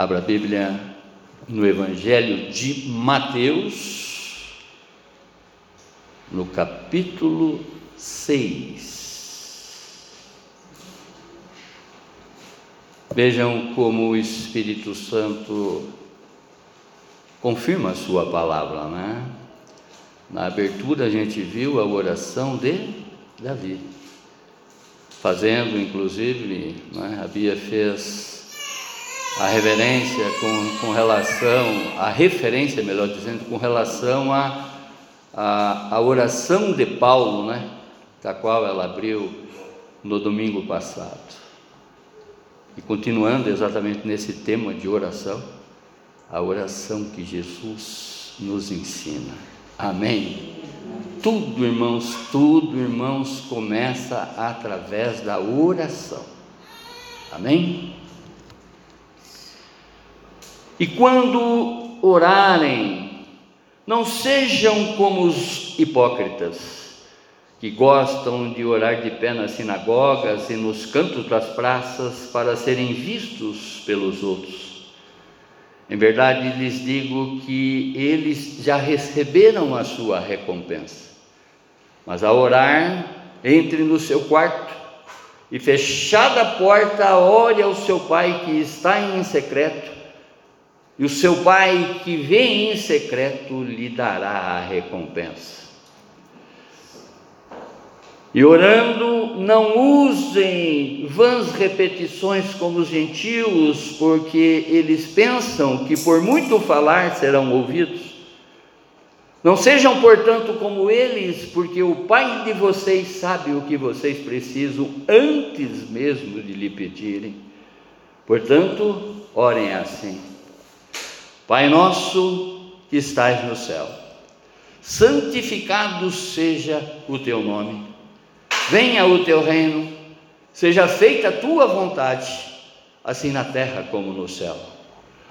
Abra a Bíblia no Evangelho de Mateus, no capítulo 6. Vejam como o Espírito Santo confirma a sua palavra, né? Na abertura a gente viu a oração de Davi, fazendo inclusive, né, a Bia fez a reverência com, com relação, a referência, melhor dizendo, com relação à a, a, a, oração de Paulo, né, da qual ela abriu no domingo passado. E continuando exatamente nesse tema de oração, a oração que Jesus nos ensina. Amém. Tudo, irmãos, tudo, irmãos, começa através da oração. Amém? E quando orarem, não sejam como os hipócritas que gostam de orar de pé nas sinagogas e nos cantos das praças para serem vistos pelos outros. Em verdade lhes digo que eles já receberam a sua recompensa. Mas ao orar, entre no seu quarto e fechada a porta, ore ao seu pai que está em secreto, e o seu pai que vê em secreto lhe dará a recompensa. E orando, não usem vãs repetições como os gentios, porque eles pensam que por muito falar serão ouvidos. Não sejam, portanto, como eles, porque o Pai de vocês sabe o que vocês precisam antes mesmo de lhe pedirem. Portanto, orem assim: Pai nosso que estás no céu, santificado seja o teu nome venha o teu reino, seja feita a tua vontade, assim na terra como no céu.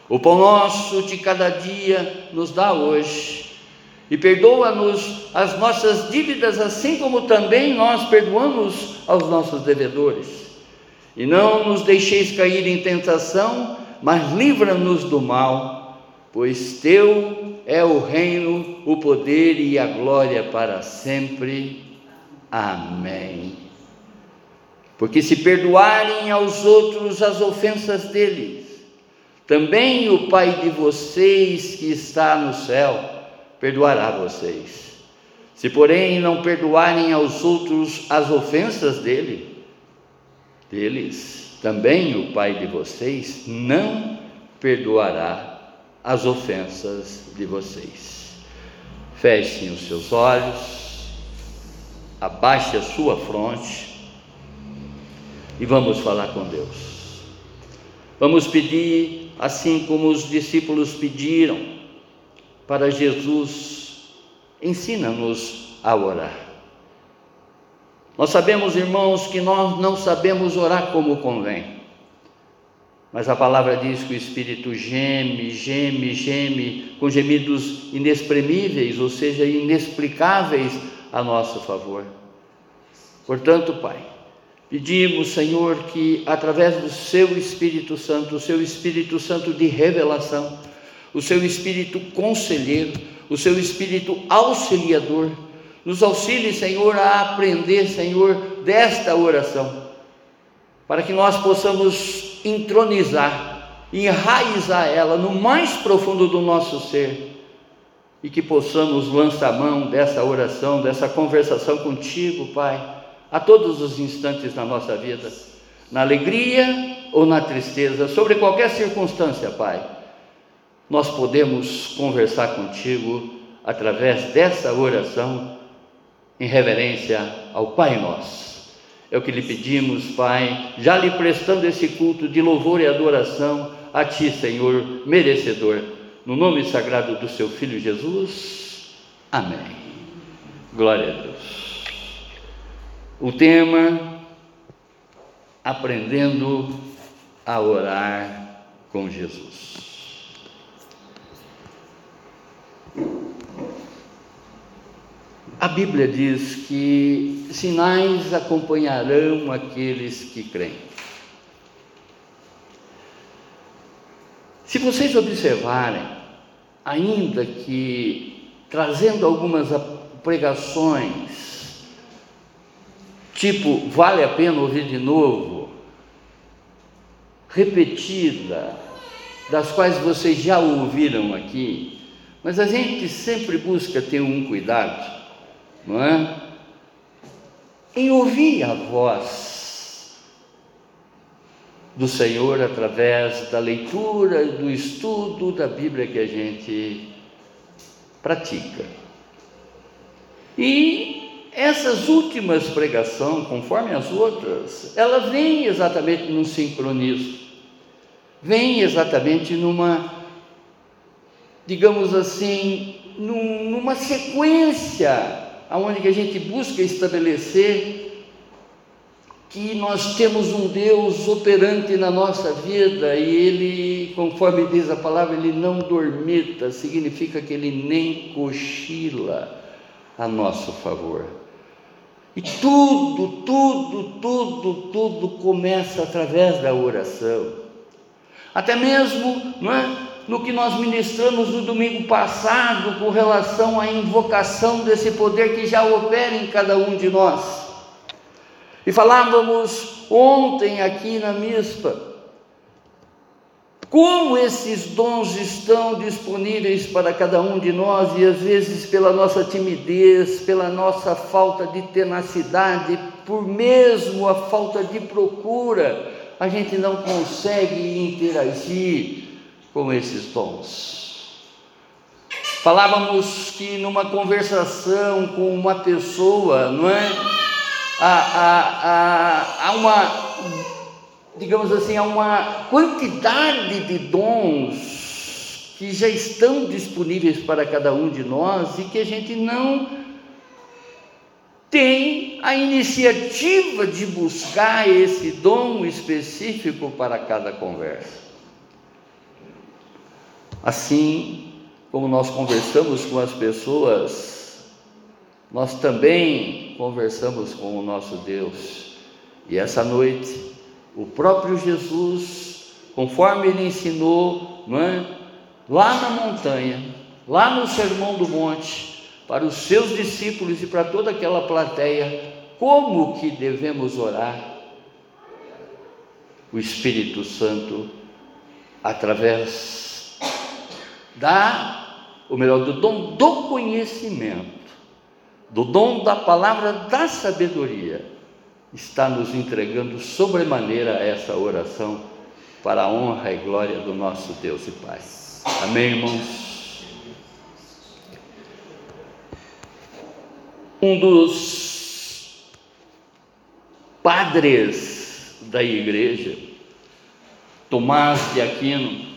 O pão nosso de cada dia nos dá hoje, e perdoa-nos as nossas dívidas, assim como também nós perdoamos aos nossos devedores. E não nos deixeis cair em tentação, mas livra-nos do mal, pois teu é o reino, o poder e a glória para sempre. Amém. Porque se perdoarem aos outros as ofensas deles, também o Pai de vocês que está no céu perdoará vocês. Se, porém, não perdoarem aos outros as ofensas dele, deles, também o Pai de vocês não perdoará as ofensas de vocês. Fechem os seus olhos abaixe a sua fronte e vamos falar com Deus. Vamos pedir, assim como os discípulos pediram, para Jesus, ensina-nos a orar. Nós sabemos, irmãos, que nós não sabemos orar como convém. Mas a palavra diz que o Espírito geme, geme, geme, com gemidos inexprimíveis, ou seja, inexplicáveis, a nosso favor. Portanto, Pai, pedimos, Senhor, que através do Seu Espírito Santo, o Seu Espírito Santo de revelação, o Seu Espírito conselheiro, o Seu Espírito auxiliador, nos auxilie, Senhor, a aprender, Senhor, desta oração, para que nós possamos entronizar, enraizar ela no mais profundo do nosso ser e que possamos lançar mão dessa oração, dessa conversação contigo, Pai, a todos os instantes da nossa vida, na alegria ou na tristeza, sobre qualquer circunstância, Pai. Nós podemos conversar contigo através dessa oração em reverência ao Pai Nosso. É o que lhe pedimos, Pai, já lhe prestando esse culto de louvor e adoração a Ti, Senhor, merecedor no nome sagrado do seu Filho Jesus. Amém. Glória a Deus. O tema: Aprendendo a orar com Jesus. A Bíblia diz que sinais acompanharão aqueles que creem. Se vocês observarem, ainda que trazendo algumas pregações, tipo, vale a pena ouvir de novo, repetida, das quais vocês já ouviram aqui, mas a gente sempre busca ter um cuidado, não é? Em ouvir a voz do Senhor através da leitura do estudo da Bíblia que a gente pratica. E essas últimas pregações, conforme as outras, ela vem exatamente num sincronismo, vem exatamente numa, digamos assim, num, numa sequência aonde que a gente busca estabelecer que nós temos um Deus operante na nossa vida e Ele, conforme diz a palavra, Ele não dormita, significa que Ele nem cochila a nosso favor. E tudo, tudo, tudo, tudo começa através da oração. Até mesmo não é, no que nós ministramos no domingo passado com relação à invocação desse poder que já opera em cada um de nós. E falávamos ontem aqui na mista, como esses dons estão disponíveis para cada um de nós e às vezes pela nossa timidez, pela nossa falta de tenacidade, por mesmo a falta de procura, a gente não consegue interagir com esses dons. Falávamos que numa conversação com uma pessoa, não é? há, há, há uma, digamos assim, há uma quantidade de dons que já estão disponíveis para cada um de nós e que a gente não tem a iniciativa de buscar esse dom específico para cada conversa. Assim como nós conversamos com as pessoas nós também conversamos com o nosso Deus. E essa noite, o próprio Jesus, conforme ele ensinou, é? lá na montanha, lá no Sermão do Monte, para os seus discípulos e para toda aquela plateia, como que devemos orar? O Espírito Santo, através da, ou melhor, do dom do conhecimento, do dom da palavra da sabedoria, está nos entregando sobremaneira essa oração para a honra e glória do nosso Deus e Pai. Amém, irmãos? Um dos padres da igreja, Tomás de Aquino,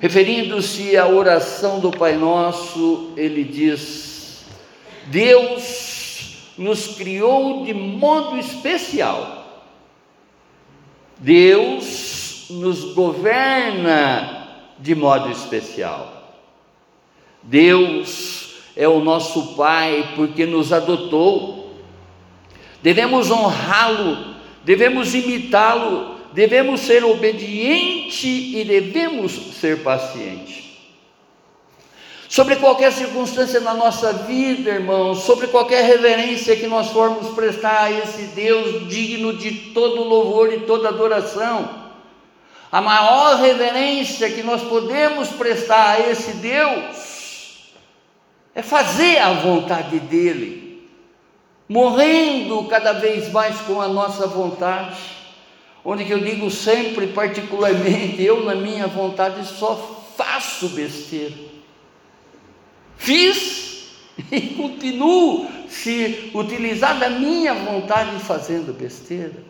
referindo-se à oração do Pai Nosso, ele diz: Deus nos criou de modo especial. Deus nos governa de modo especial. Deus é o nosso Pai porque nos adotou. Devemos honrá-lo, devemos imitá-lo, devemos ser obediente e devemos ser paciente sobre qualquer circunstância na nossa vida, irmãos, sobre qualquer reverência que nós formos prestar a esse Deus digno de todo louvor e toda adoração. A maior reverência que nós podemos prestar a esse Deus é fazer a vontade dEle, morrendo cada vez mais com a nossa vontade, onde que eu digo sempre, particularmente, eu na minha vontade só faço besteira. Fiz e continuo se utilizar da minha vontade fazendo besteira.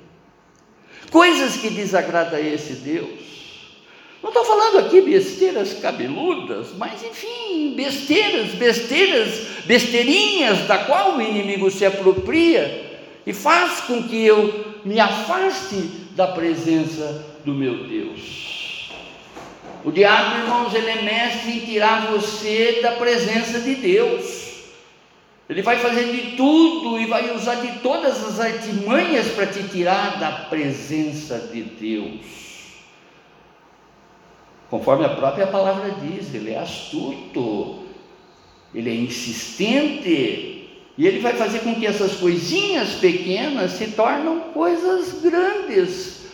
Coisas que desagradam a esse Deus. Não estou falando aqui besteiras cabeludas, mas enfim, besteiras, besteiras, besteirinhas da qual o inimigo se apropria e faz com que eu me afaste da presença do meu Deus. O diabo, irmãos, ele é mestre em tirar você da presença de Deus. Ele vai fazer de tudo e vai usar de todas as artimanhas para te tirar da presença de Deus. conforme a própria palavra diz, ele é astuto, ele é insistente, e ele vai fazer com que essas coisinhas pequenas se tornem coisas grandes,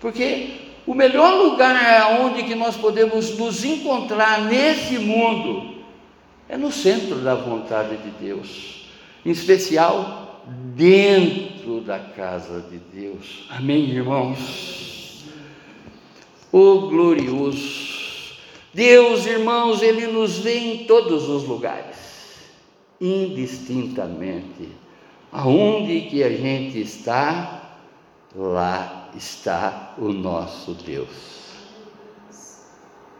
porque o melhor lugar onde que nós podemos nos encontrar nesse mundo é no centro da vontade de Deus, em especial dentro da casa de Deus. Amém, irmãos? O glorioso Deus, irmãos, Ele nos vê em todos os lugares, indistintamente. Aonde que a gente está, lá está o nosso Deus.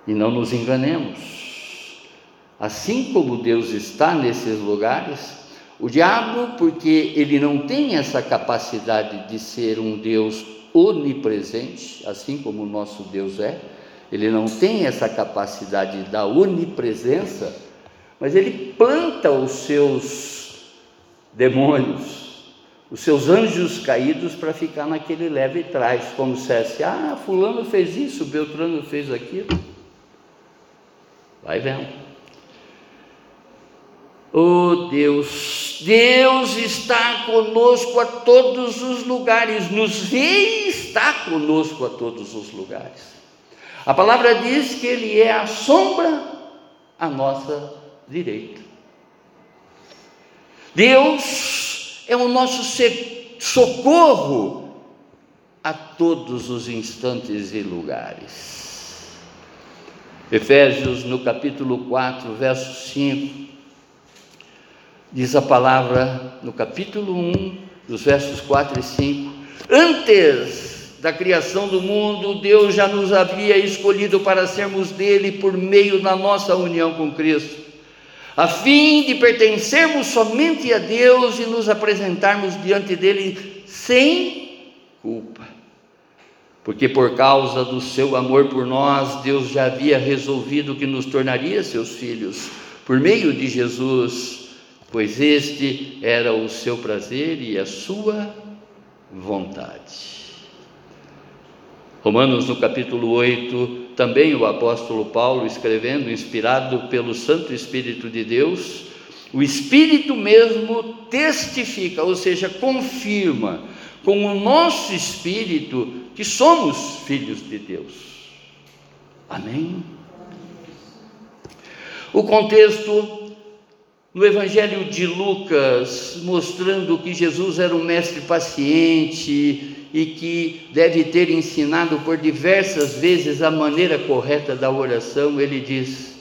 E não nos enganemos. Assim como Deus está nesses lugares, o diabo, porque ele não tem essa capacidade de ser um Deus onipresente, assim como o nosso Deus é, ele não tem essa capacidade da onipresença, mas ele planta os seus demônios, os seus anjos caídos para ficar naquele leve trás, como se fosse, ah, fulano fez isso, Beltrano fez aquilo. Vai vendo. Oh Deus, Deus está conosco a todos os lugares, nos vê e está conosco a todos os lugares. A palavra diz que Ele é a sombra à nossa direita. Deus é o nosso socorro a todos os instantes e lugares. Efésios, no capítulo 4, verso 5, diz a palavra, no capítulo 1, dos versos 4 e 5: Antes da criação do mundo, Deus já nos havia escolhido para sermos dele por meio da nossa união com Cristo, a fim de pertencermos somente a Deus e nos apresentarmos diante dele sem culpa. Porque por causa do seu amor por nós, Deus já havia resolvido que nos tornaria seus filhos por meio de Jesus, pois este era o seu prazer e a sua vontade. Romanos, no capítulo 8, também o apóstolo Paulo escrevendo, inspirado pelo Santo Espírito de Deus, o Espírito mesmo testifica, ou seja, confirma com o nosso espírito que somos filhos de Deus. Amém? O contexto no Evangelho de Lucas, mostrando que Jesus era um mestre paciente, e que deve ter ensinado por diversas vezes a maneira correta da oração, ele diz: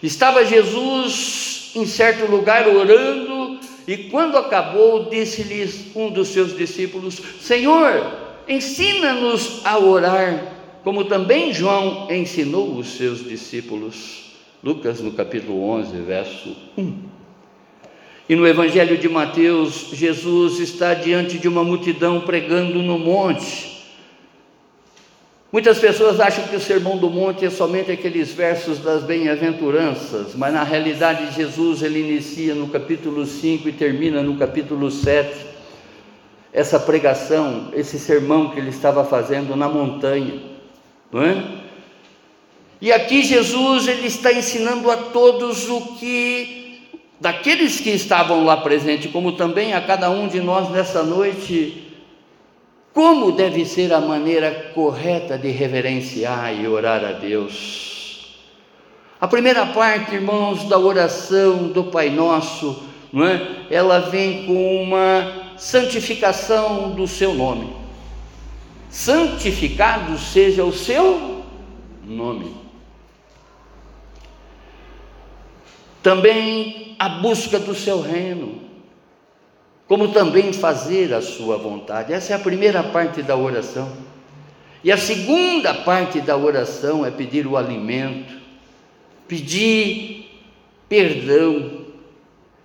Estava Jesus em certo lugar orando, e quando acabou, disse-lhes um dos seus discípulos: Senhor, ensina-nos a orar, como também João ensinou os seus discípulos. Lucas, no capítulo 11, verso 1. E no Evangelho de Mateus, Jesus está diante de uma multidão pregando no monte. Muitas pessoas acham que o Sermão do Monte é somente aqueles versos das bem-aventuranças, mas na realidade Jesus ele inicia no capítulo 5 e termina no capítulo 7 essa pregação, esse sermão que ele estava fazendo na montanha, não é? E aqui Jesus ele está ensinando a todos o que daqueles que estavam lá presentes, como também a cada um de nós nessa noite, como deve ser a maneira correta de reverenciar e orar a Deus. A primeira parte, irmãos, da oração do Pai Nosso, não é? ela vem com uma santificação do seu nome. Santificado seja o seu nome. Também a busca do seu reino, como também fazer a sua vontade. Essa é a primeira parte da oração. E a segunda parte da oração é pedir o alimento, pedir perdão,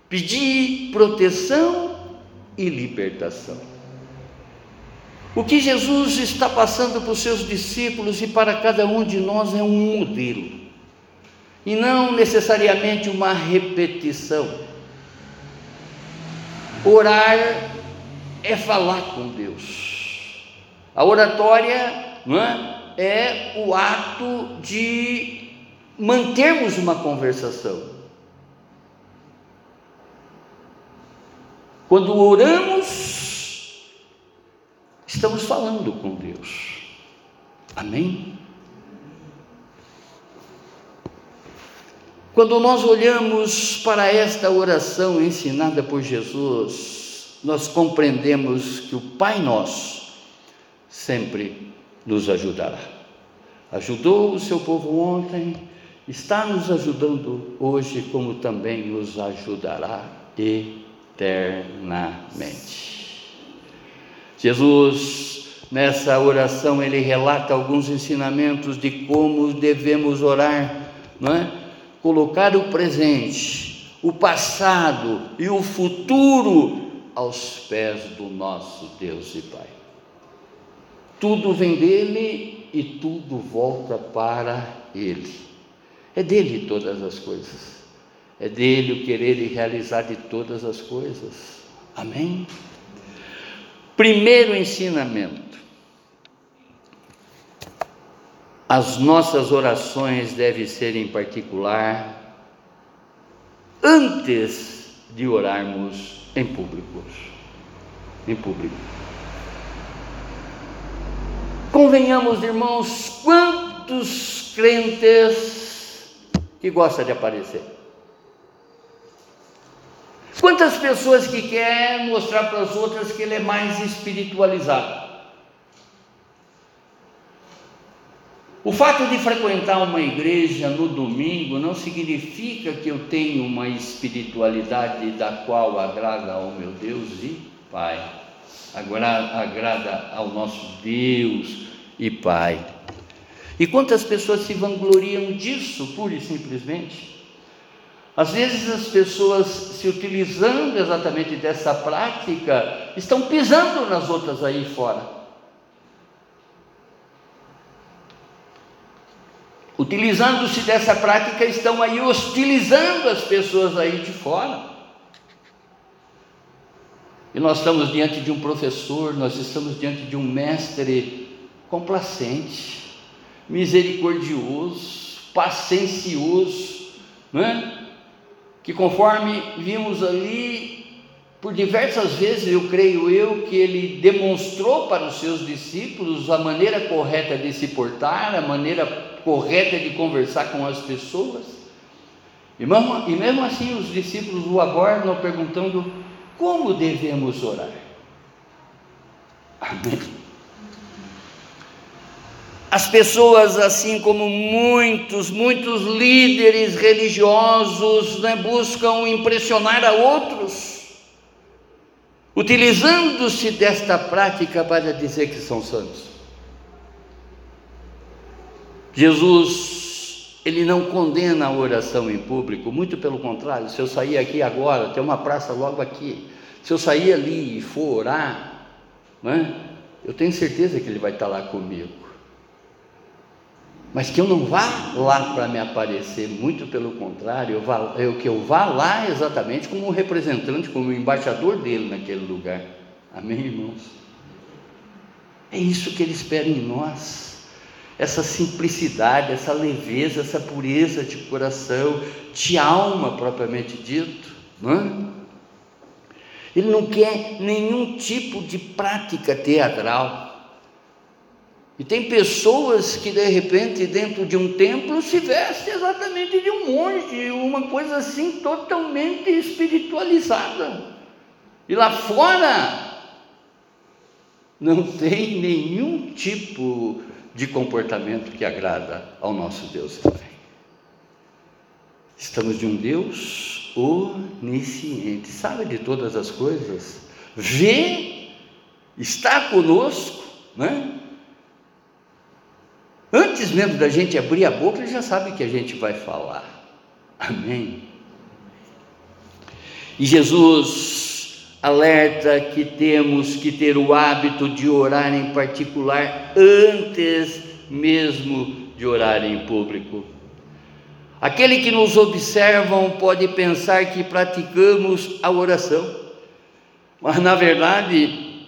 pedir proteção e libertação. O que Jesus está passando para os seus discípulos e para cada um de nós é um modelo e não necessariamente uma repetição. Orar é falar com Deus. A oratória, não é? é o ato de mantermos uma conversação. Quando oramos, estamos falando com Deus. Amém? Quando nós olhamos para esta oração ensinada por Jesus, nós compreendemos que o Pai Nosso sempre nos ajudará. Ajudou o seu povo ontem, está nos ajudando hoje, como também nos ajudará eternamente. Jesus, nessa oração, ele relata alguns ensinamentos de como devemos orar, não é? Colocar o presente, o passado e o futuro aos pés do nosso Deus e Pai. Tudo vem dele e tudo volta para ele. É dele todas as coisas. É dele o querer e realizar de todas as coisas. Amém? Primeiro ensinamento As nossas orações devem ser em particular antes de orarmos em público. Em público. Convenhamos, irmãos, quantos crentes que gostam de aparecer? Quantas pessoas que querem mostrar para as outras que ele é mais espiritualizado? O fato de frequentar uma igreja no domingo não significa que eu tenho uma espiritualidade da qual agrada ao meu Deus e Pai, agrada, agrada ao nosso Deus e Pai. E quantas pessoas se vangloriam disso, pura e simplesmente? Às vezes as pessoas, se utilizando exatamente dessa prática, estão pisando nas outras aí fora. Utilizando-se dessa prática, estão aí hostilizando as pessoas aí de fora. E nós estamos diante de um professor, nós estamos diante de um mestre complacente, misericordioso, paciencioso, né? que conforme vimos ali, por diversas vezes, eu creio eu, que ele demonstrou para os seus discípulos a maneira correta de se portar, a maneira correta de conversar com as pessoas. E mesmo, e mesmo assim os discípulos o aguardam perguntando como devemos orar. Amém. As pessoas, assim como muitos, muitos líderes religiosos, né, buscam impressionar a outros, utilizando-se desta prática para dizer que são santos. Jesus, ele não condena a oração em público, muito pelo contrário, se eu sair aqui agora, tem uma praça logo aqui, se eu sair ali e for orar, né, eu tenho certeza que ele vai estar lá comigo. Mas que eu não vá lá para me aparecer, muito pelo contrário, eu, vá, eu, que eu vá lá exatamente como um representante, como um embaixador dele naquele lugar. Amém, irmãos? É isso que ele espera em nós essa simplicidade, essa leveza, essa pureza de coração, de alma propriamente dito, não é? Ele não quer nenhum tipo de prática teatral. E tem pessoas que de repente dentro de um templo se vestem exatamente de um monge, uma coisa assim totalmente espiritualizada. E lá fora não tem nenhum tipo de comportamento que agrada ao nosso Deus e Pai. Estamos de um Deus onisciente, sabe de todas as coisas, vê, está conosco, né? Antes mesmo da gente abrir a boca, ele já sabe que a gente vai falar. Amém. E Jesus alerta que temos que ter o hábito de orar em particular antes mesmo de orar em público. Aquele que nos observam pode pensar que praticamos a oração, mas na verdade,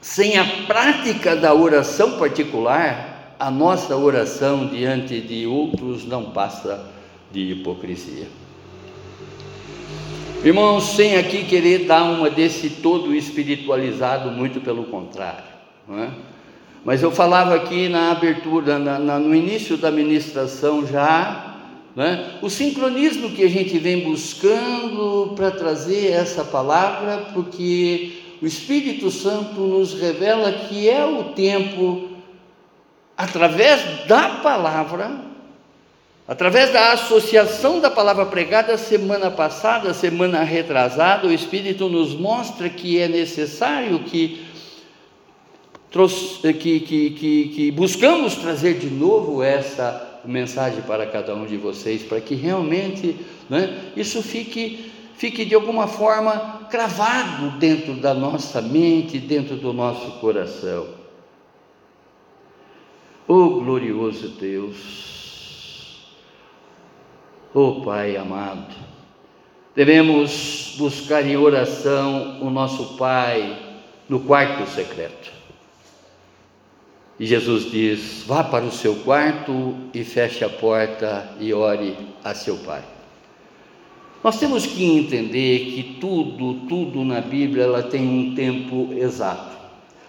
sem a prática da oração particular, a nossa oração diante de outros não passa de hipocrisia. Irmãos, sem aqui querer dar uma desse todo espiritualizado, muito pelo contrário, não é? Mas eu falava aqui na abertura, na, na, no início da ministração já, né, o sincronismo que a gente vem buscando para trazer essa palavra, porque o Espírito Santo nos revela que é o tempo, através da palavra, através da associação da palavra pregada semana passada, semana retrasada, o Espírito nos mostra que é necessário que que, que, que, que, buscamos trazer de novo essa mensagem para cada um de vocês, para que realmente né, isso fique, fique de alguma forma cravado dentro da nossa mente, dentro do nosso coração. Oh glorioso Deus, oh Pai amado, devemos buscar em oração o nosso Pai no quarto secreto e Jesus diz: vá para o seu quarto e feche a porta e ore a seu Pai. Nós temos que entender que tudo, tudo na Bíblia ela tem um tempo exato.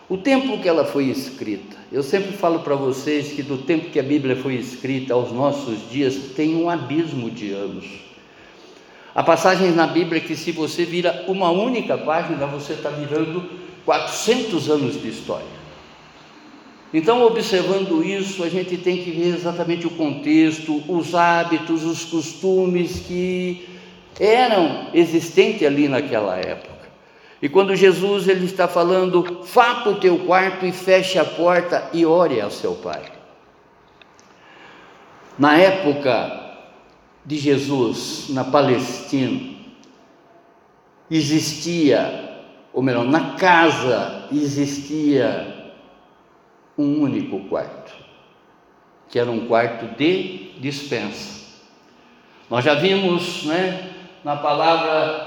O tempo que ela foi escrita. Eu sempre falo para vocês que do tempo que a Bíblia foi escrita aos nossos dias tem um abismo de anos. Há passagens na Bíblia que se você vira uma única página, você está virando 400 anos de história. Então, observando isso, a gente tem que ver exatamente o contexto, os hábitos, os costumes que eram existentes ali naquela época. E quando Jesus ele está falando, para o teu quarto e feche a porta e ore ao seu pai. Na época de Jesus, na Palestina, existia, ou melhor, na casa existia um único quarto, que era um quarto de dispensa. Nós já vimos né, na palavra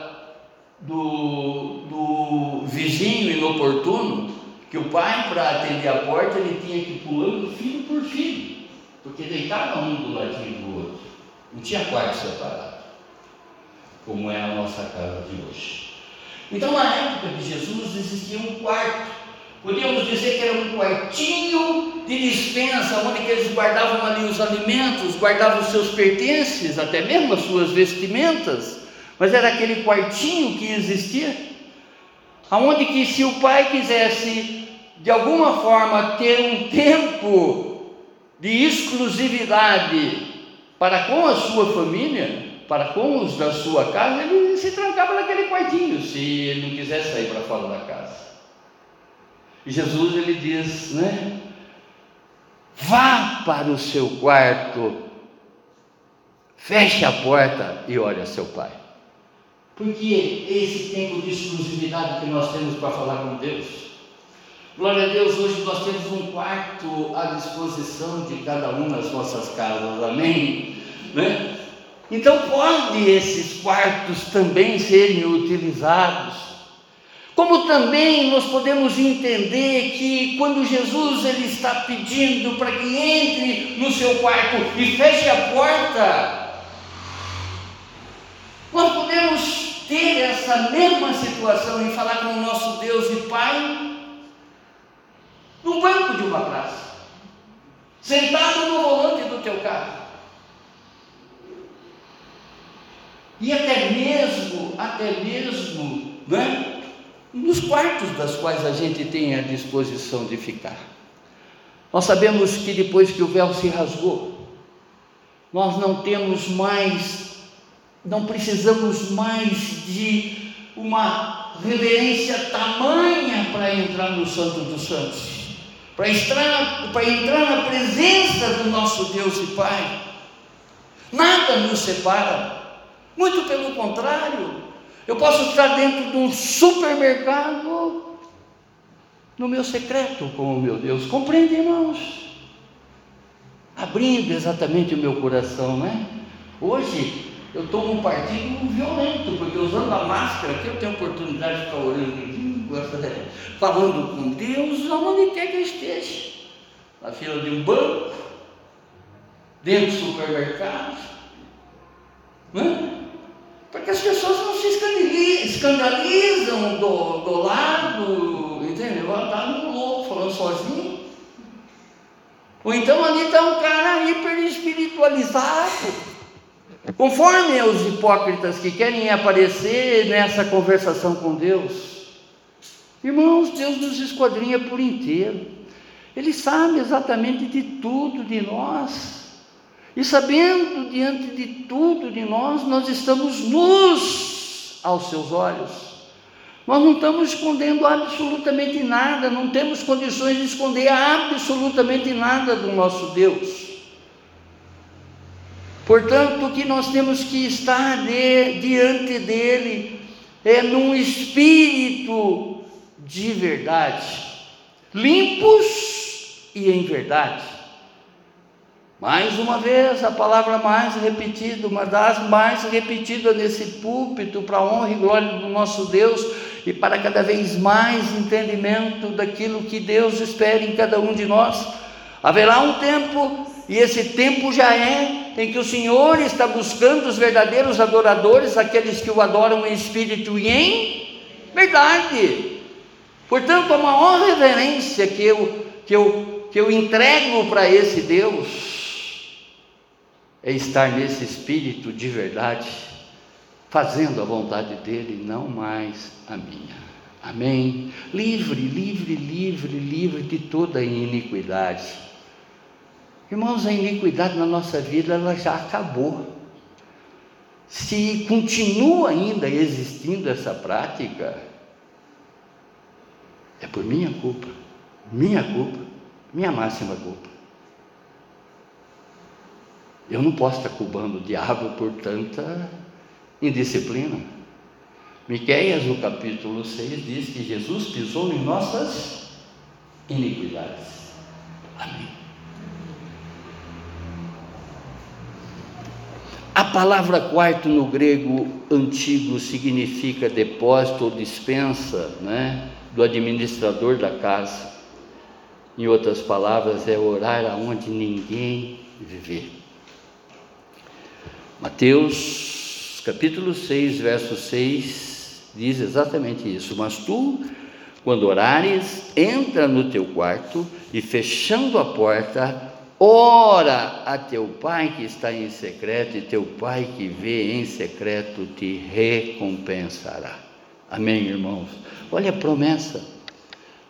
do, do vizinho inoportuno que o pai, para atender a porta, ele tinha que ir pulando filho por filho, porque deitava um do ladinho do outro. Não tinha quarto separado, como é a nossa casa de hoje. Então, na época de Jesus, existia um quarto Podíamos dizer que era um quartinho de dispensa, onde eles guardavam ali os alimentos, guardavam os seus pertences, até mesmo as suas vestimentas, mas era aquele quartinho que existia, aonde que se o pai quisesse de alguma forma ter um tempo de exclusividade para com a sua família, para com os da sua casa, ele se trancava naquele quartinho, se ele não quisesse sair para fora da casa. E Jesus ele diz, né? Vá para o seu quarto, feche a porta e ore a seu pai. Porque esse tempo de exclusividade que nós temos para falar com Deus. Glória a Deus, hoje nós temos um quarto à disposição de cada um nas nossas casas, amém? Né? Então, pode esses quartos também serem utilizados como também nós podemos entender que quando Jesus ele está pedindo para que entre no seu quarto e feche a porta, nós podemos ter essa mesma situação e falar com o nosso Deus e Pai no banco de uma praça, sentado no volante do teu carro. E até mesmo, até mesmo, né? nos quartos das quais a gente tem a disposição de ficar. Nós sabemos que depois que o véu se rasgou, nós não temos mais, não precisamos mais de uma reverência tamanha para entrar no Santo dos Santos, para entrar, para entrar na presença do nosso Deus e Pai. Nada nos separa, muito pelo contrário, eu posso estar dentro de um supermercado no meu secreto com o meu Deus. Compreende, irmãos? Abrindo exatamente o meu coração, né? Hoje eu tomo um partido violento, porque usando a máscara aqui eu tenho oportunidade de ficar orando falando com Deus, aonde quer que eu esteja. na fila de um banco, dentro do supermercado. Né? Porque as pessoas não se escandalizam do, do lado, entendeu? Ela está no louco, falando sozinho. Ou então ali está um cara hiper espiritualizado. Conforme os hipócritas que querem aparecer nessa conversação com Deus. Irmãos, Deus nos esquadrinha por inteiro. Ele sabe exatamente de tudo de nós. E sabendo diante de tudo de nós, nós estamos nus aos seus olhos. Nós não estamos escondendo absolutamente nada, não temos condições de esconder absolutamente nada do nosso Deus. Portanto, o que nós temos que estar de, diante dele é num espírito de verdade, limpos e em verdade. Mais uma vez, a palavra mais repetida, uma das mais repetidas nesse púlpito, para a honra e glória do nosso Deus e para cada vez mais entendimento daquilo que Deus espera em cada um de nós. Haverá um tempo, e esse tempo já é, em que o Senhor está buscando os verdadeiros adoradores, aqueles que o adoram em espírito e em verdade. Portanto, a maior reverência que eu, que eu, que eu entrego para esse Deus é estar nesse espírito de verdade, fazendo a vontade dele, não mais a minha. Amém? Livre, livre, livre, livre de toda iniquidade. Irmãos, a iniquidade na nossa vida ela já acabou. Se continua ainda existindo essa prática, é por minha culpa, minha culpa, minha máxima culpa. Eu não posso estar culpando o diabo por tanta indisciplina. Miqueias, no capítulo 6, diz que Jesus pisou em nossas iniquidades. Amém. Palavra quarto no grego antigo significa depósito ou dispensa né, do administrador da casa. Em outras palavras, é orar aonde ninguém viver. Mateus capítulo 6, verso 6 diz exatamente isso. Mas tu, quando orares, entra no teu quarto e fechando a porta, ora a teu pai que está em secreto, e teu pai que vê em secreto te recompensará. Amém, irmãos? Olha a promessa,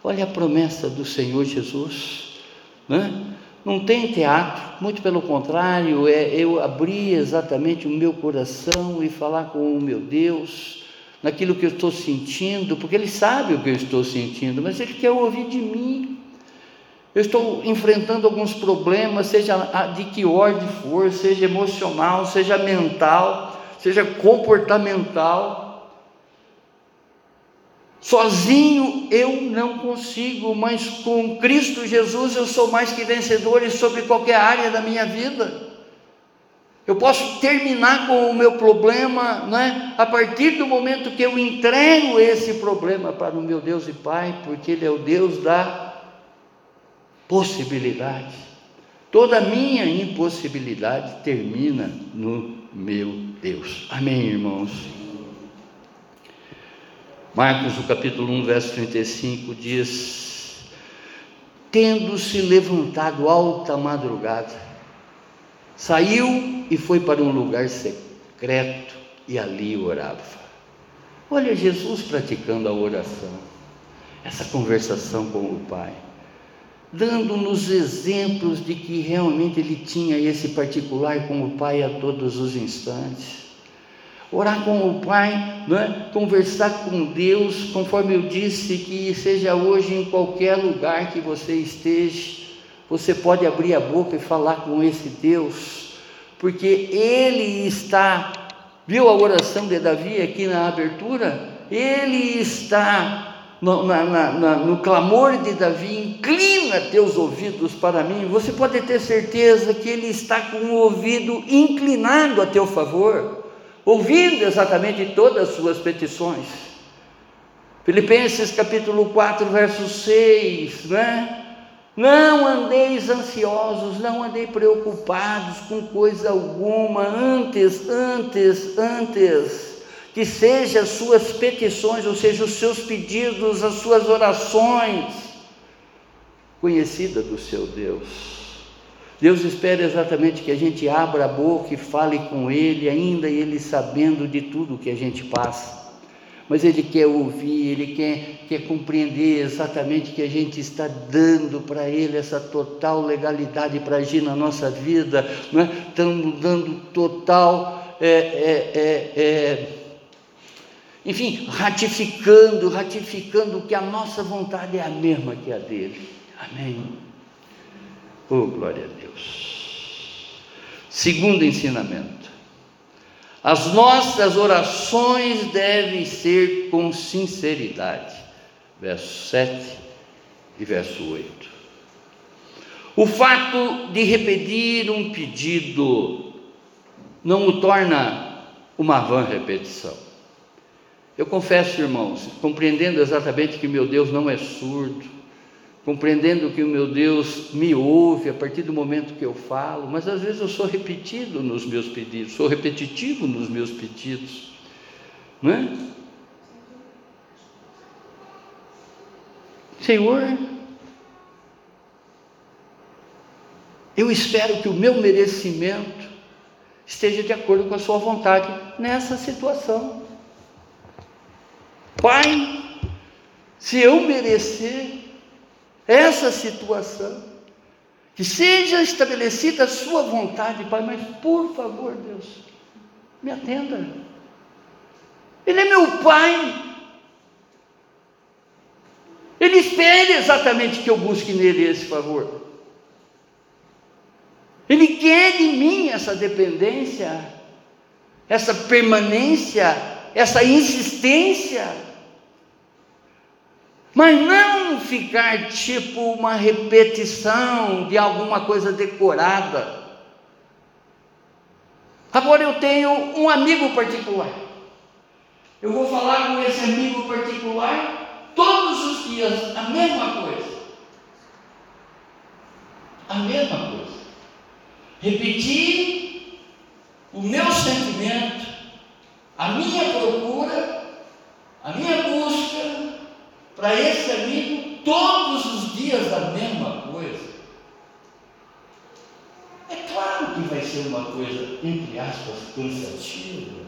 olha a promessa do Senhor Jesus, né? Não tem teatro, muito pelo contrário, é eu abrir exatamente o meu coração e falar com o meu Deus, naquilo que eu estou sentindo, porque Ele sabe o que eu estou sentindo, mas Ele quer ouvir de mim. Eu estou enfrentando alguns problemas, seja de que ordem for, seja emocional, seja mental, seja comportamental. Sozinho eu não consigo, mas com Cristo Jesus eu sou mais que vencedor sobre qualquer área da minha vida. Eu posso terminar com o meu problema, né? A partir do momento que eu entrego esse problema para o meu Deus e Pai, porque Ele é o Deus da possibilidade. Toda a minha impossibilidade termina no meu Deus. Amém, irmãos. Marcos, no capítulo 1, verso 35, diz: Tendo-se levantado alta madrugada, saiu e foi para um lugar secreto e ali orava. Olha Jesus praticando a oração, essa conversação com o Pai, dando-nos exemplos de que realmente ele tinha esse particular com o Pai a todos os instantes orar com o Pai, é? conversar com Deus, conforme eu disse, que seja hoje em qualquer lugar que você esteja, você pode abrir a boca e falar com esse Deus, porque Ele está, viu a oração de Davi aqui na abertura? Ele está no, na, na, no, clamor de Davi, inclina teus ouvidos para mim, você pode ter certeza que Ele está com o ouvido inclinado a teu favor ouvindo exatamente todas as suas petições. Filipenses capítulo 4, verso 6, né? Não andeis ansiosos, não andei preocupados com coisa alguma, antes, antes, antes, que sejam as suas petições, ou seja, os seus pedidos, as suas orações, conhecida do seu Deus. Deus espera exatamente que a gente abra a boca e fale com Ele, ainda Ele sabendo de tudo que a gente passa. Mas Ele quer ouvir, Ele quer, quer compreender exatamente que a gente está dando para Ele essa total legalidade para agir na nossa vida, não é? estamos dando total. É, é, é, é, enfim, ratificando, ratificando que a nossa vontade é a mesma que a dele. Amém. Oh, glória a Deus. Segundo ensinamento. As nossas orações devem ser com sinceridade. Verso 7 e verso 8. O fato de repetir um pedido não o torna uma vã repetição. Eu confesso, irmãos, compreendendo exatamente que meu Deus não é surdo, compreendendo que o meu Deus me ouve a partir do momento que eu falo, mas às vezes eu sou repetido nos meus pedidos, sou repetitivo nos meus pedidos, não é? Senhor, eu espero que o meu merecimento esteja de acordo com a Sua vontade nessa situação. Pai, se eu merecer, essa situação, que seja estabelecida a sua vontade, Pai, mas por favor, Deus, me atenda. Ele é meu Pai. Ele espera exatamente que eu busque nele esse favor. Ele quer de mim essa dependência, essa permanência, essa insistência mas não ficar tipo uma repetição de alguma coisa decorada. Agora eu tenho um amigo particular. Eu vou falar com esse amigo particular todos os dias a mesma coisa. A mesma coisa. Repetir o meu sentimento, a minha procura, a minha busca para esse amigo todos os dias a mesma coisa. É claro que vai ser uma coisa, entre aspas, cansativa.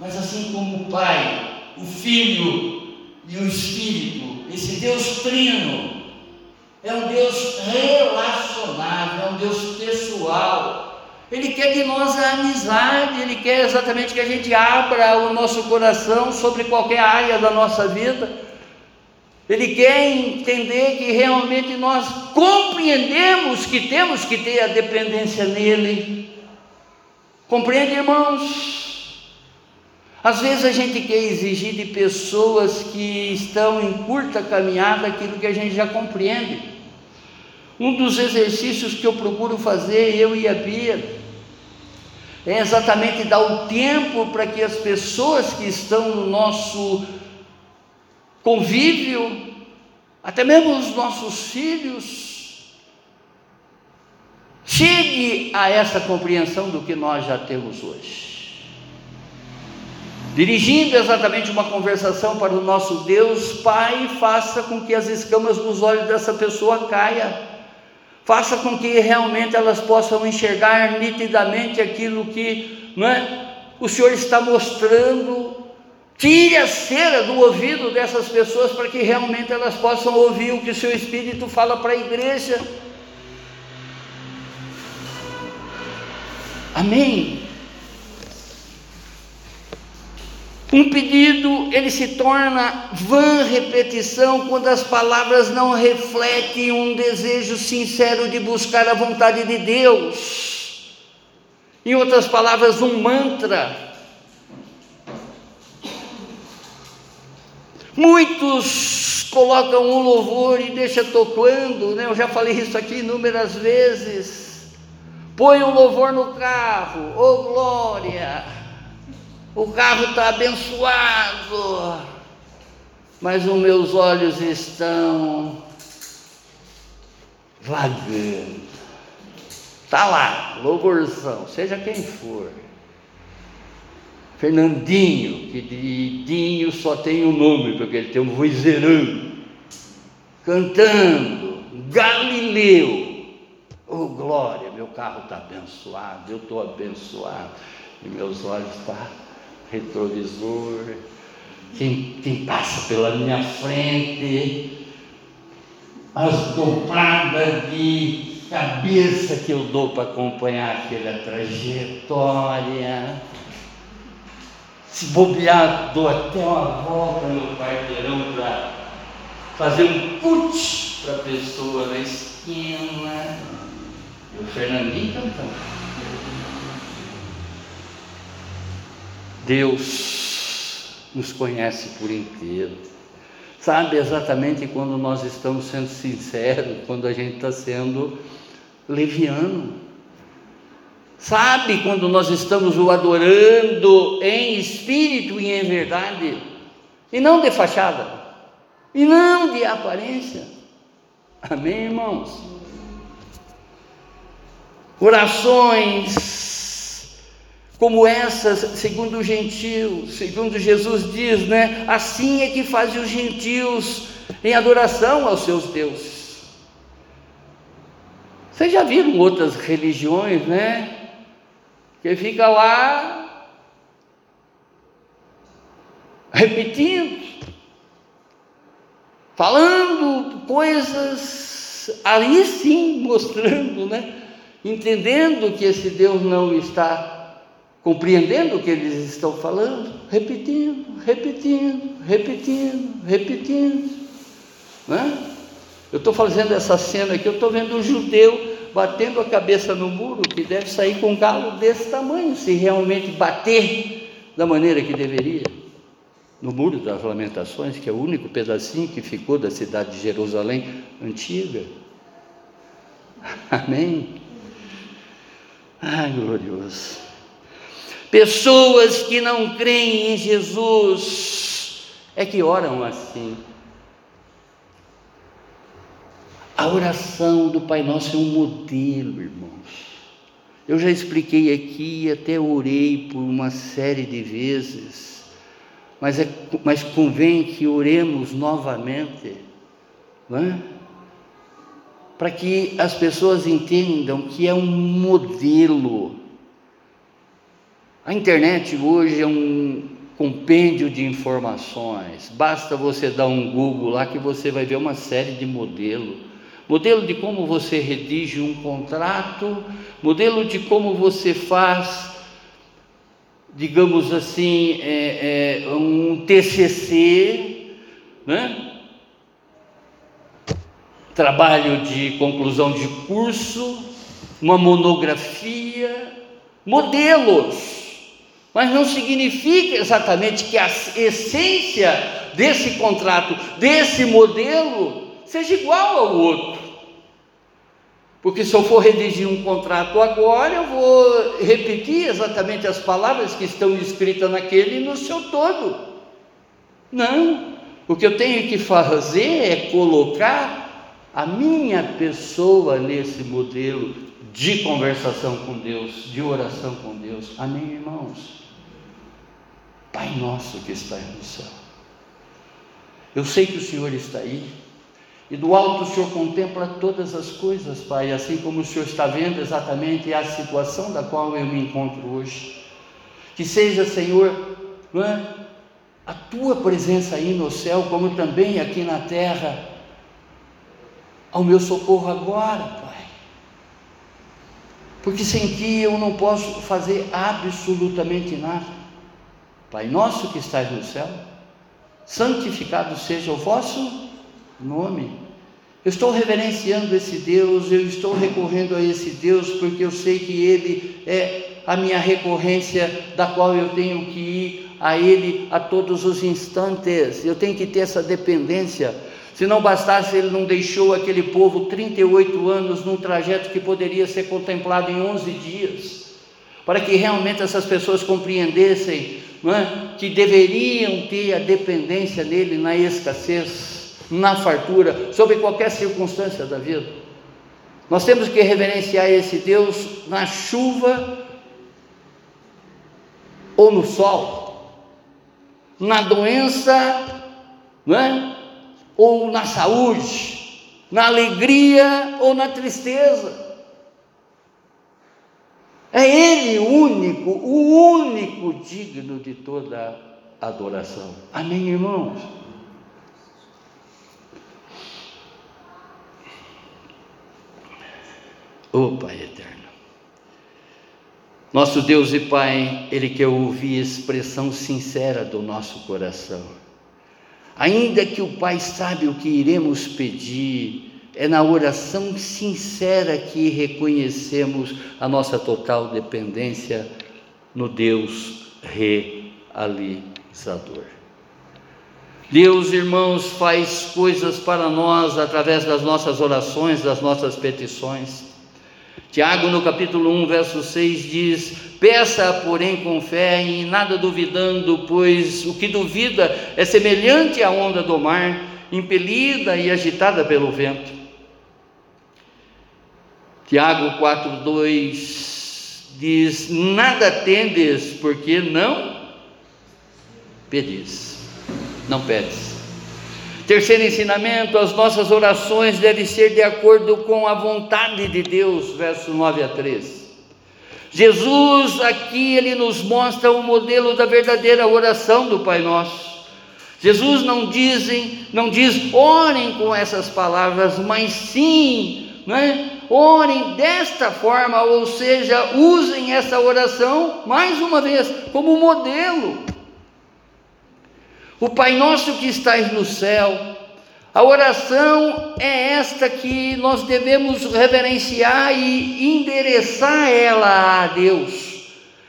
Mas assim como o Pai, o Filho e o Espírito, esse Deus trino, é um Deus relacionável, é um Deus pessoal, ele quer de nós a amizade, Ele quer exatamente que a gente abra o nosso coração sobre qualquer área da nossa vida. Ele quer entender que realmente nós compreendemos que temos que ter a dependência nele. Compreende, irmãos? Às vezes a gente quer exigir de pessoas que estão em curta caminhada aquilo que a gente já compreende. Um dos exercícios que eu procuro fazer, eu e a Bia, é exatamente dar o tempo para que as pessoas que estão no nosso convívio, até mesmo os nossos filhos, chegue a essa compreensão do que nós já temos hoje. Dirigindo exatamente uma conversação para o nosso Deus, Pai, faça com que as escamas dos olhos dessa pessoa caia Faça com que realmente elas possam enxergar nitidamente aquilo que não é, o Senhor está mostrando. Tire a cera do ouvido dessas pessoas para que realmente elas possam ouvir o que o seu Espírito fala para a igreja. Amém. Um pedido, ele se torna vã repetição quando as palavras não refletem um desejo sincero de buscar a vontade de Deus. Em outras palavras, um mantra. Muitos colocam um louvor e deixam tocando, né? Eu já falei isso aqui inúmeras vezes. Põe um louvor no carro, oh glória! O carro está abençoado, mas os meus olhos estão vagando. Está lá, louvorzão, seja quem for. Fernandinho, que de Dinho só tem um nome, porque ele tem um vozeirão, cantando, Galileu. Oh glória, meu carro está abençoado, eu estou abençoado, e meus olhos estão tá retrovisor. Quem, quem passa pela minha frente, as dobradas de cabeça que eu dou para acompanhar aquela trajetória. Se bobear, dou até uma volta no quarteirão para fazer um cut para a pessoa na esquina. E o Fernandinho cantando. Deus nos conhece por inteiro. Sabe exatamente quando nós estamos sendo sinceros, quando a gente está sendo leviano sabe quando nós estamos o adorando em espírito e em verdade, e não de fachada, e não de aparência. Amém, irmãos? Orações como essas, segundo os gentios, segundo Jesus diz, né? Assim é que fazem os gentios em adoração aos seus deuses. Vocês já viram outras religiões, né? que fica lá repetindo, falando coisas ali sim, mostrando, né? Entendendo que esse Deus não está compreendendo o que eles estão falando, repetindo, repetindo, repetindo, repetindo. Né? Eu estou fazendo essa cena aqui, eu estou vendo um judeu batendo a cabeça no muro, que deve sair com um galo desse tamanho, se realmente bater da maneira que deveria. No Muro das Lamentações, que é o único pedacinho que ficou da cidade de Jerusalém antiga. Amém? Ai, glorioso. Pessoas que não creem em Jesus é que oram assim. A oração do Pai Nosso é um modelo, irmãos. Eu já expliquei aqui, até orei por uma série de vezes, mas, é, mas convém que oremos novamente, é? para que as pessoas entendam que é um modelo. A internet hoje é um compêndio de informações, basta você dar um Google lá que você vai ver uma série de modelos modelo de como você redige um contrato, modelo de como você faz, digamos assim, é, é, um TCC, né? trabalho de conclusão de curso, uma monografia, modelos. Mas não significa exatamente que a essência desse contrato, desse modelo, seja igual ao outro. Porque se eu for redigir um contrato agora, eu vou repetir exatamente as palavras que estão escritas naquele no seu todo. Não. O que eu tenho que fazer é colocar a minha pessoa nesse modelo de conversação com Deus, de oração com Deus. Amém, irmãos? Pai nosso que está no céu. Eu sei que o Senhor está aí. E do alto o Senhor contempla todas as coisas, Pai, assim como o Senhor está vendo exatamente a situação da qual eu me encontro hoje. Que seja, Senhor, é? a tua presença aí no céu, como também aqui na terra, ao meu socorro agora, Pai. Porque sem ti eu não posso fazer absolutamente nada. Pai nosso que estás no céu, santificado seja o vosso nome. Eu estou reverenciando esse Deus, eu estou recorrendo a esse Deus porque eu sei que Ele é a minha recorrência, da qual eu tenho que ir a Ele a todos os instantes. Eu tenho que ter essa dependência. Se não bastasse, Ele não deixou aquele povo 38 anos num trajeto que poderia ser contemplado em 11 dias, para que realmente essas pessoas compreendessem é? que deveriam ter a dependência nele na escassez na fartura, sobre qualquer circunstância da vida. Nós temos que reverenciar esse Deus na chuva ou no sol, na doença, não é? ou na saúde, na alegria ou na tristeza. É Ele único, o único digno de toda adoração. Amém, irmãos? Ô oh, Pai eterno, nosso Deus e Pai, Ele quer ouvir a expressão sincera do nosso coração. Ainda que o Pai sabe o que iremos pedir, é na oração sincera que reconhecemos a nossa total dependência no Deus realizador. Deus, irmãos, faz coisas para nós através das nossas orações, das nossas petições. Tiago, no capítulo 1, verso 6, diz: Peça, porém, com fé e nada duvidando, pois o que duvida é semelhante à onda do mar, impelida e agitada pelo vento. Tiago 4, 2 diz: Nada tendes, porque não pedis, não pedes. Terceiro ensinamento: as nossas orações devem ser de acordo com a vontade de Deus, verso 9 a 13. Jesus aqui ele nos mostra o modelo da verdadeira oração do Pai Nosso. Jesus não dizem, não diz orem com essas palavras, mas sim, né? Orem desta forma, ou seja, usem essa oração mais uma vez como modelo o Pai Nosso que estás no céu, a oração é esta que nós devemos reverenciar e endereçar ela a Deus,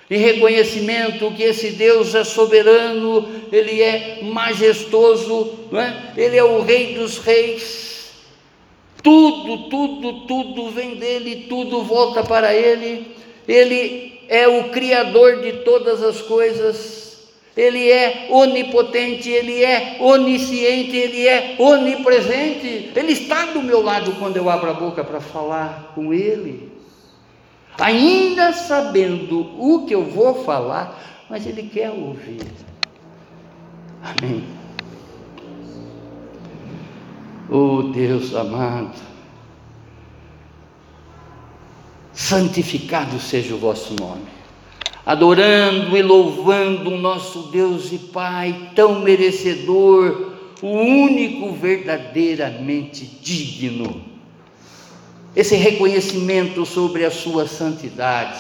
em reconhecimento que esse Deus é soberano, Ele é majestoso, é? Ele é o Rei dos Reis. Tudo, tudo, tudo vem dele, tudo volta para Ele. Ele é o Criador de todas as coisas. Ele é onipotente, Ele é onisciente, Ele é onipresente. Ele está do meu lado quando eu abro a boca para falar com Ele. Ainda sabendo o que eu vou falar, mas Ele quer ouvir. Amém. Oh Deus amado, santificado seja o vosso nome adorando e louvando o nosso Deus e Pai, tão merecedor, o único verdadeiramente digno. Esse reconhecimento sobre a sua santidade,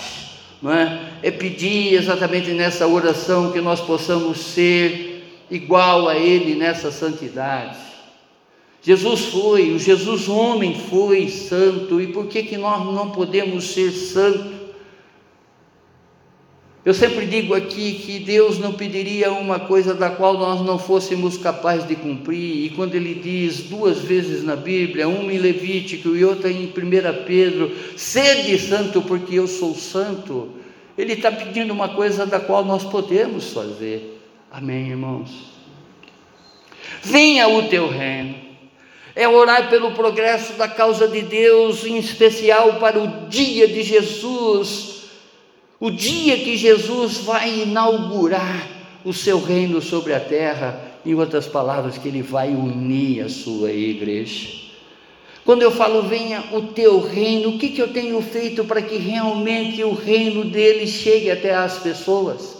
não é? é pedir exatamente nessa oração que nós possamos ser igual a Ele nessa santidade. Jesus foi, o Jesus homem foi santo, e por que, que nós não podemos ser santos? Eu sempre digo aqui que Deus não pediria uma coisa da qual nós não fôssemos capazes de cumprir, e quando Ele diz duas vezes na Bíblia, uma em Levítico e outra em 1 Pedro, sede santo porque eu sou santo, Ele está pedindo uma coisa da qual nós podemos fazer. Amém, irmãos? Venha o teu reino, é orar pelo progresso da causa de Deus, em especial para o dia de Jesus o dia que Jesus vai inaugurar o seu reino sobre a terra, em outras palavras, que ele vai unir a sua igreja. Quando eu falo, venha o teu reino, o que, que eu tenho feito para que realmente o reino dele chegue até as pessoas?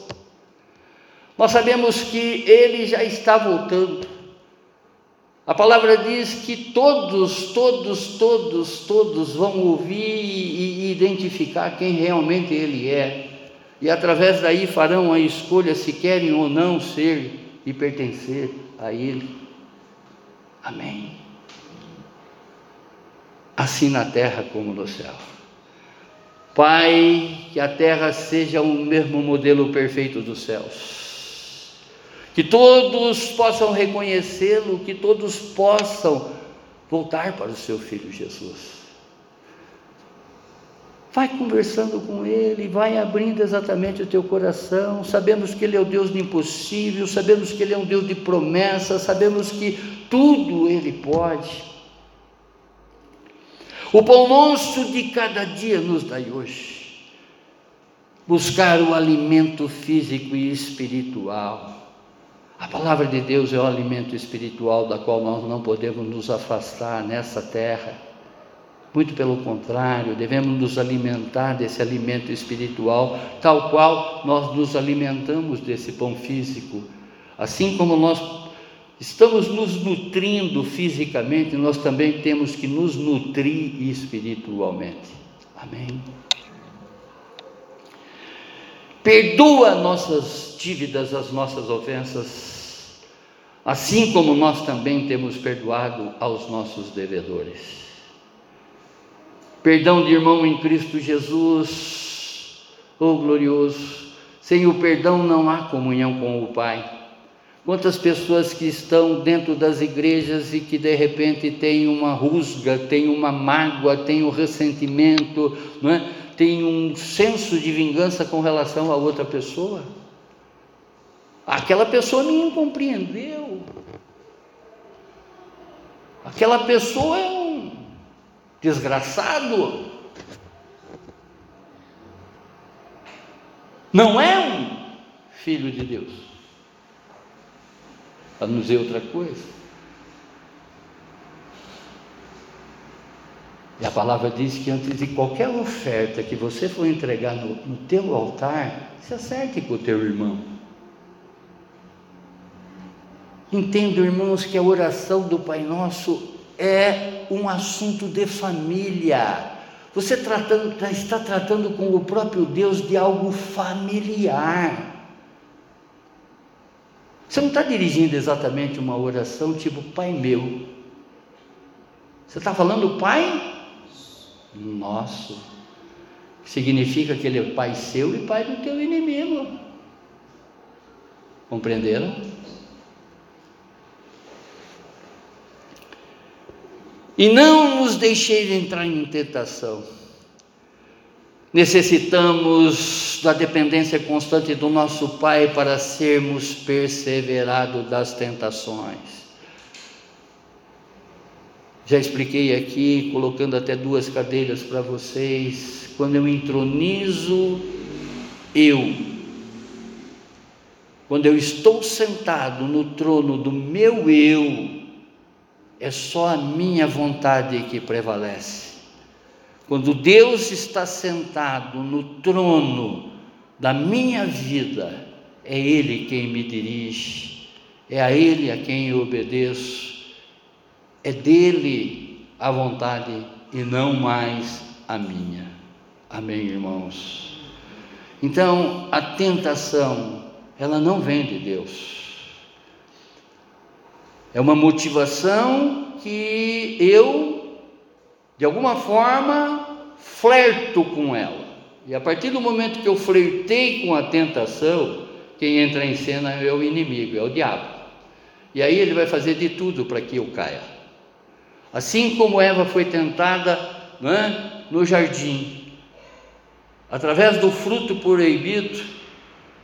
Nós sabemos que ele já está voltando. A palavra diz que todos, todos, todos, todos vão ouvir e identificar quem realmente Ele é, e através daí farão a escolha se querem ou não ser e pertencer a Ele. Amém. Assim na terra como no céu. Pai, que a terra seja o mesmo modelo perfeito dos céus que todos possam reconhecê-lo, que todos possam voltar para o seu filho Jesus. Vai conversando com Ele, vai abrindo exatamente o teu coração. Sabemos que Ele é o Deus do impossível, sabemos que Ele é um Deus de promessas, sabemos que tudo Ele pode. O pão nosso de cada dia nos dai hoje. Buscar o alimento físico e espiritual. A palavra de Deus é o alimento espiritual da qual nós não podemos nos afastar nessa terra. Muito pelo contrário, devemos nos alimentar desse alimento espiritual, tal qual nós nos alimentamos desse pão físico. Assim como nós estamos nos nutrindo fisicamente, nós também temos que nos nutrir espiritualmente. Amém. Perdoa nossas dívidas, as nossas ofensas, assim como nós também temos perdoado aos nossos devedores. Perdão de irmão em Cristo Jesus, oh glorioso, sem o perdão não há comunhão com o Pai. Quantas pessoas que estão dentro das igrejas e que de repente têm uma rusga, têm uma mágoa, têm um ressentimento, não é? Têm um senso de vingança com relação a outra pessoa? Aquela pessoa me incompreendeu. Aquela pessoa é um desgraçado. Não é um filho de Deus para nos dizer outra coisa. E a palavra diz que antes de qualquer oferta que você for entregar no, no teu altar, se acerte com o teu irmão. Entendo, irmãos, que a oração do Pai Nosso é um assunto de família. Você tratando, está tratando com o próprio Deus de algo familiar. Você não está dirigindo exatamente uma oração tipo Pai meu. Você está falando Pai nosso. Significa que Ele é Pai seu e Pai do teu inimigo. Compreenderam? E não nos deixeis entrar em tentação Necessitamos da dependência constante do nosso Pai para sermos perseverados das tentações. Já expliquei aqui, colocando até duas cadeiras para vocês. Quando eu entronizo eu, quando eu estou sentado no trono do meu eu, é só a minha vontade que prevalece. Quando Deus está sentado no trono da minha vida, é Ele quem me dirige, é a Ele a quem eu obedeço, é dele a vontade e não mais a minha. Amém, irmãos? Então, a tentação, ela não vem de Deus. É uma motivação que eu de alguma forma, flerto com ela. E a partir do momento que eu flertei com a tentação, quem entra em cena é o inimigo, é o diabo. E aí ele vai fazer de tudo para que eu caia. Assim como Eva foi tentada é, no jardim, através do fruto proibido,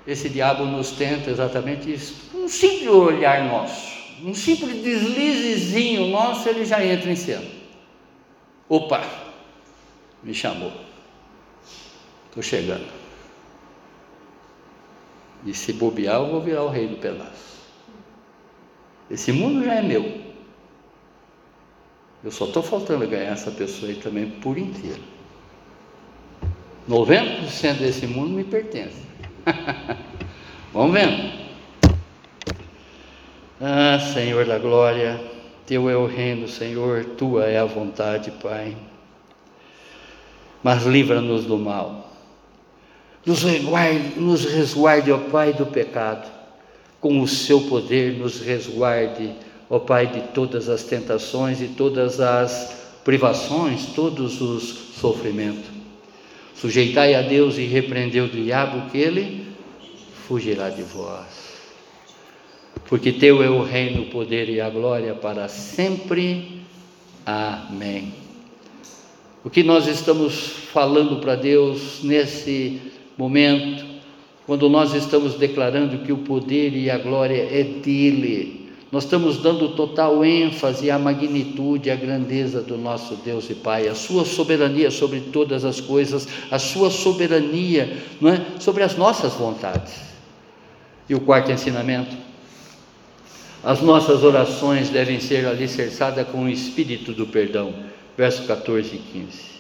esse diabo nos tenta exatamente isso. Um simples olhar nosso, um simples deslizezinho nosso, ele já entra em cena. Opa, me chamou. Estou chegando. E se bobear, eu vou virar o rei do pedaço. Esse mundo já é meu. Eu só estou faltando ganhar essa pessoa aí também por inteiro. 90% desse mundo me pertence. Vamos vendo. Ah, Senhor da glória. Teu é o reino, Senhor, tua é a vontade, Pai. Mas livra-nos do mal. Nos resguarde, nos resguarde, ó Pai, do pecado. Com o seu poder, nos resguarde, ó Pai, de todas as tentações e todas as privações, todos os sofrimentos. Sujeitai a Deus e repreendeu o diabo, que ele fugirá de vós porque teu é o reino, o poder e a glória para sempre. Amém. O que nós estamos falando para Deus nesse momento, quando nós estamos declarando que o poder e a glória é dele, nós estamos dando total ênfase à magnitude, à grandeza do nosso Deus e Pai, a sua soberania sobre todas as coisas, a sua soberania não é? sobre as nossas vontades. E o quarto ensinamento: as nossas orações devem ser alicerçadas com o espírito do perdão. Verso 14 e 15.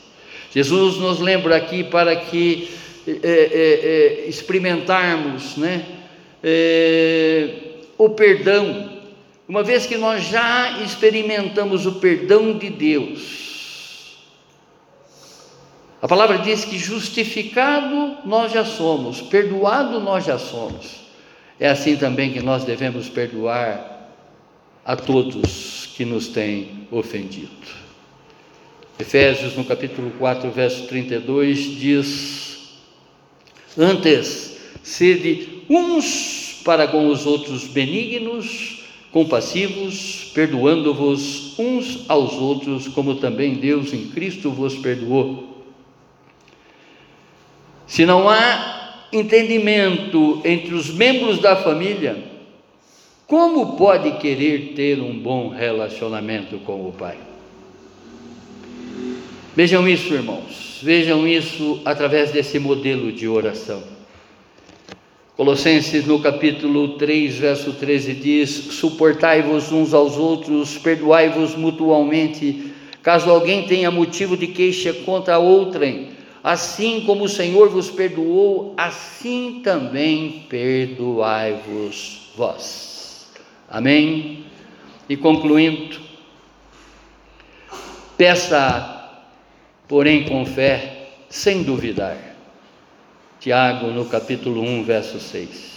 Jesus nos lembra aqui para que é, é, é, experimentarmos né, é, o perdão uma vez que nós já experimentamos o perdão de Deus, a palavra diz que justificado nós já somos, perdoado nós já somos. É assim também que nós devemos perdoar a todos que nos têm ofendido. Efésios, no capítulo 4, verso 32, diz: Antes, sede uns para com os outros benignos, compassivos, perdoando-vos uns aos outros, como também Deus em Cristo vos perdoou. Se não há entendimento entre os membros da família, como pode querer ter um bom relacionamento com o Pai? Vejam isso, irmãos, vejam isso através desse modelo de oração. Colossenses no capítulo 3, verso 13 diz: Suportai-vos uns aos outros, perdoai-vos mutualmente, caso alguém tenha motivo de queixa contra outrem, assim como o Senhor vos perdoou, assim também perdoai-vos vós. Amém? E concluindo, peça, porém com fé, sem duvidar Tiago, no capítulo 1, verso 6.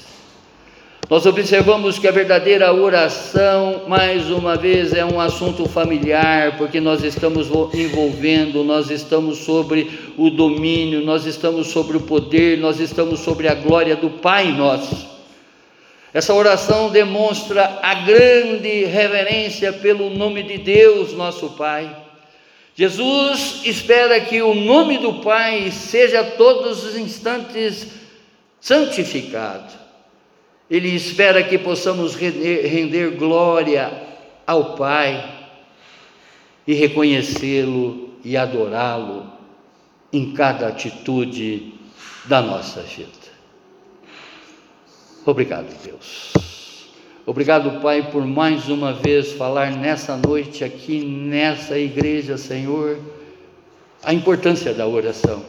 Nós observamos que a verdadeira oração, mais uma vez, é um assunto familiar, porque nós estamos envolvendo, nós estamos sobre o domínio, nós estamos sobre o poder, nós estamos sobre a glória do Pai nosso. Essa oração demonstra a grande reverência pelo nome de Deus, nosso Pai. Jesus espera que o nome do Pai seja todos os instantes santificado. Ele espera que possamos render, render glória ao Pai e reconhecê-lo e adorá-lo em cada atitude da nossa vida. Obrigado, Deus. Obrigado, Pai, por mais uma vez falar nessa noite aqui nessa igreja, Senhor, a importância da oração,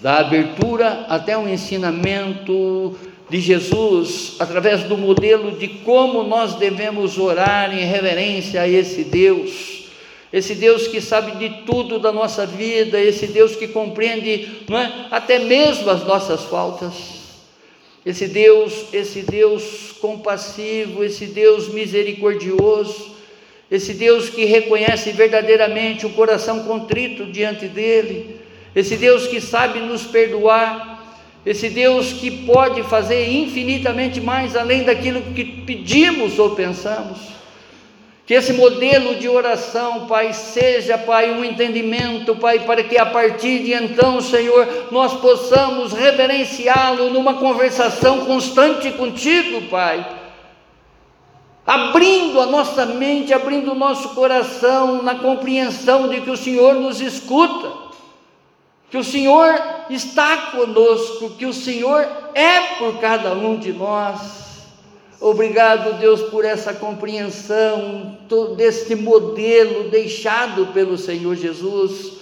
da abertura até o ensinamento de Jesus, através do modelo de como nós devemos orar em reverência a esse Deus, esse Deus que sabe de tudo da nossa vida, esse Deus que compreende não é, até mesmo as nossas faltas. Esse Deus, esse Deus compassivo, esse Deus misericordioso, esse Deus que reconhece verdadeiramente o coração contrito diante dele, esse Deus que sabe nos perdoar, esse Deus que pode fazer infinitamente mais além daquilo que pedimos ou pensamos. Que esse modelo de oração, Pai, seja, Pai, um entendimento, Pai, para que a partir de então, Senhor, nós possamos reverenciá-lo numa conversação constante contigo, Pai. Abrindo a nossa mente, abrindo o nosso coração na compreensão de que o Senhor nos escuta, que o Senhor está conosco, que o Senhor é por cada um de nós. Obrigado, Deus, por essa compreensão deste modelo deixado pelo Senhor Jesus.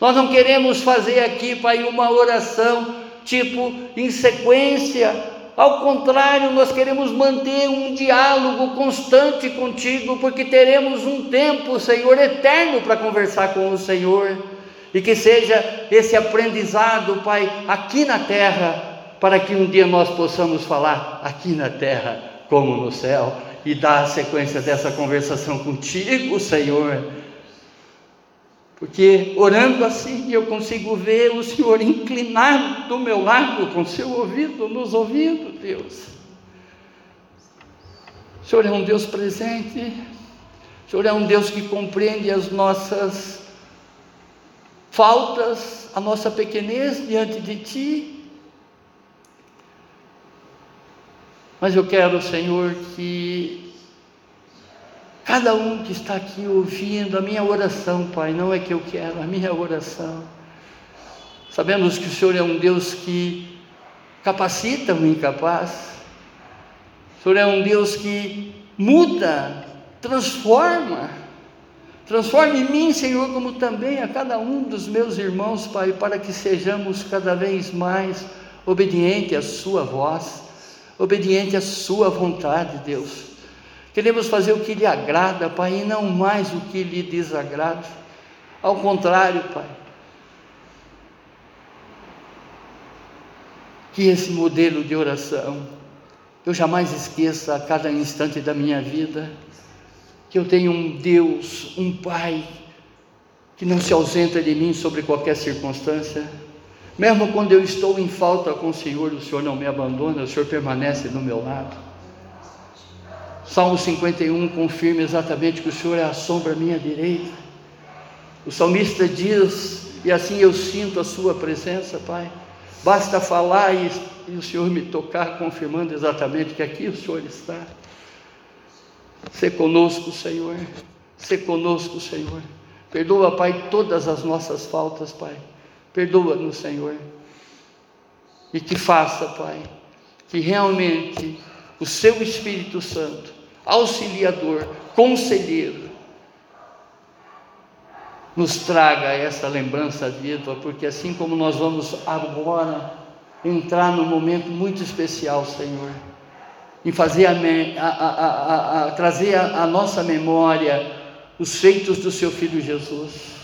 Nós não queremos fazer aqui, Pai, uma oração tipo em sequência. Ao contrário, nós queremos manter um diálogo constante contigo, porque teremos um tempo, Senhor, eterno para conversar com o Senhor. E que seja esse aprendizado, Pai, aqui na terra para que um dia nós possamos falar aqui na terra como no céu e dar a sequência dessa conversação contigo, Senhor. Porque orando assim eu consigo ver o Senhor inclinado do meu lado, com seu ouvido nos ouvindo, Deus. O Senhor é um Deus presente, o Senhor é um Deus que compreende as nossas faltas, a nossa pequenez diante de Ti. Mas eu quero, Senhor, que Cada um que está aqui ouvindo a minha oração, Pai, não é que eu quero, a minha oração. Sabemos que o Senhor é um Deus que capacita o incapaz. O Senhor é um Deus que muda, transforma. Transforme em mim, Senhor, como também a cada um dos meus irmãos, Pai, para que sejamos cada vez mais obedientes à Sua voz, obedientes à Sua vontade, Deus. Queremos fazer o que lhe agrada, Pai, e não mais o que lhe desagrada. Ao contrário, Pai. Que esse modelo de oração eu jamais esqueça a cada instante da minha vida que eu tenho um Deus, um Pai, que não se ausenta de mim sobre qualquer circunstância. Mesmo quando eu estou em falta com o Senhor, o Senhor não me abandona, o Senhor permanece do meu lado. Salmo 51 confirma exatamente que o Senhor é a sombra à minha direita. O salmista diz, e assim eu sinto a Sua presença, Pai. Basta falar e, e o Senhor me tocar, confirmando exatamente que aqui o Senhor está. Ser conosco, Senhor. Ser conosco, Senhor. Perdoa, Pai, todas as nossas faltas, Pai. Perdoa-nos, Senhor. E que faça, Pai, que realmente o Seu Espírito Santo, auxiliador, conselheiro, nos traga essa lembrança viva, porque assim como nós vamos agora entrar num momento muito especial, Senhor em fazer a, a, a, a trazer a, nossa memória os feitos do seu filho Jesus.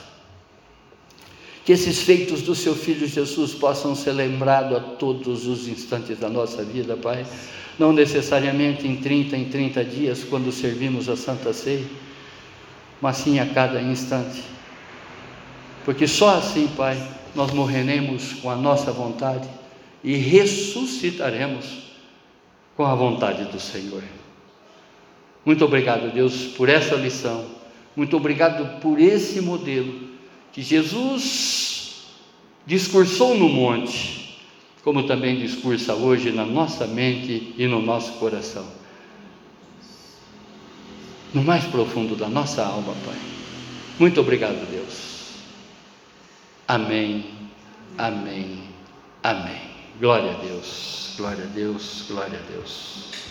Que esses feitos do seu filho Jesus possam ser lembrados a todos os instantes da nossa vida, Pai. Não necessariamente em 30 em 30 dias, quando servimos a Santa Ceia, mas sim a cada instante. Porque só assim, Pai, nós morreremos com a nossa vontade e ressuscitaremos com a vontade do Senhor. Muito obrigado, Deus, por essa lição. Muito obrigado por esse modelo que Jesus discursou no monte, como também discursa hoje na nossa mente e no nosso coração. No mais profundo da nossa alma, Pai. Muito obrigado, Deus. Amém, amém, amém. Glória a Deus. Glória a Deus, glória a Deus.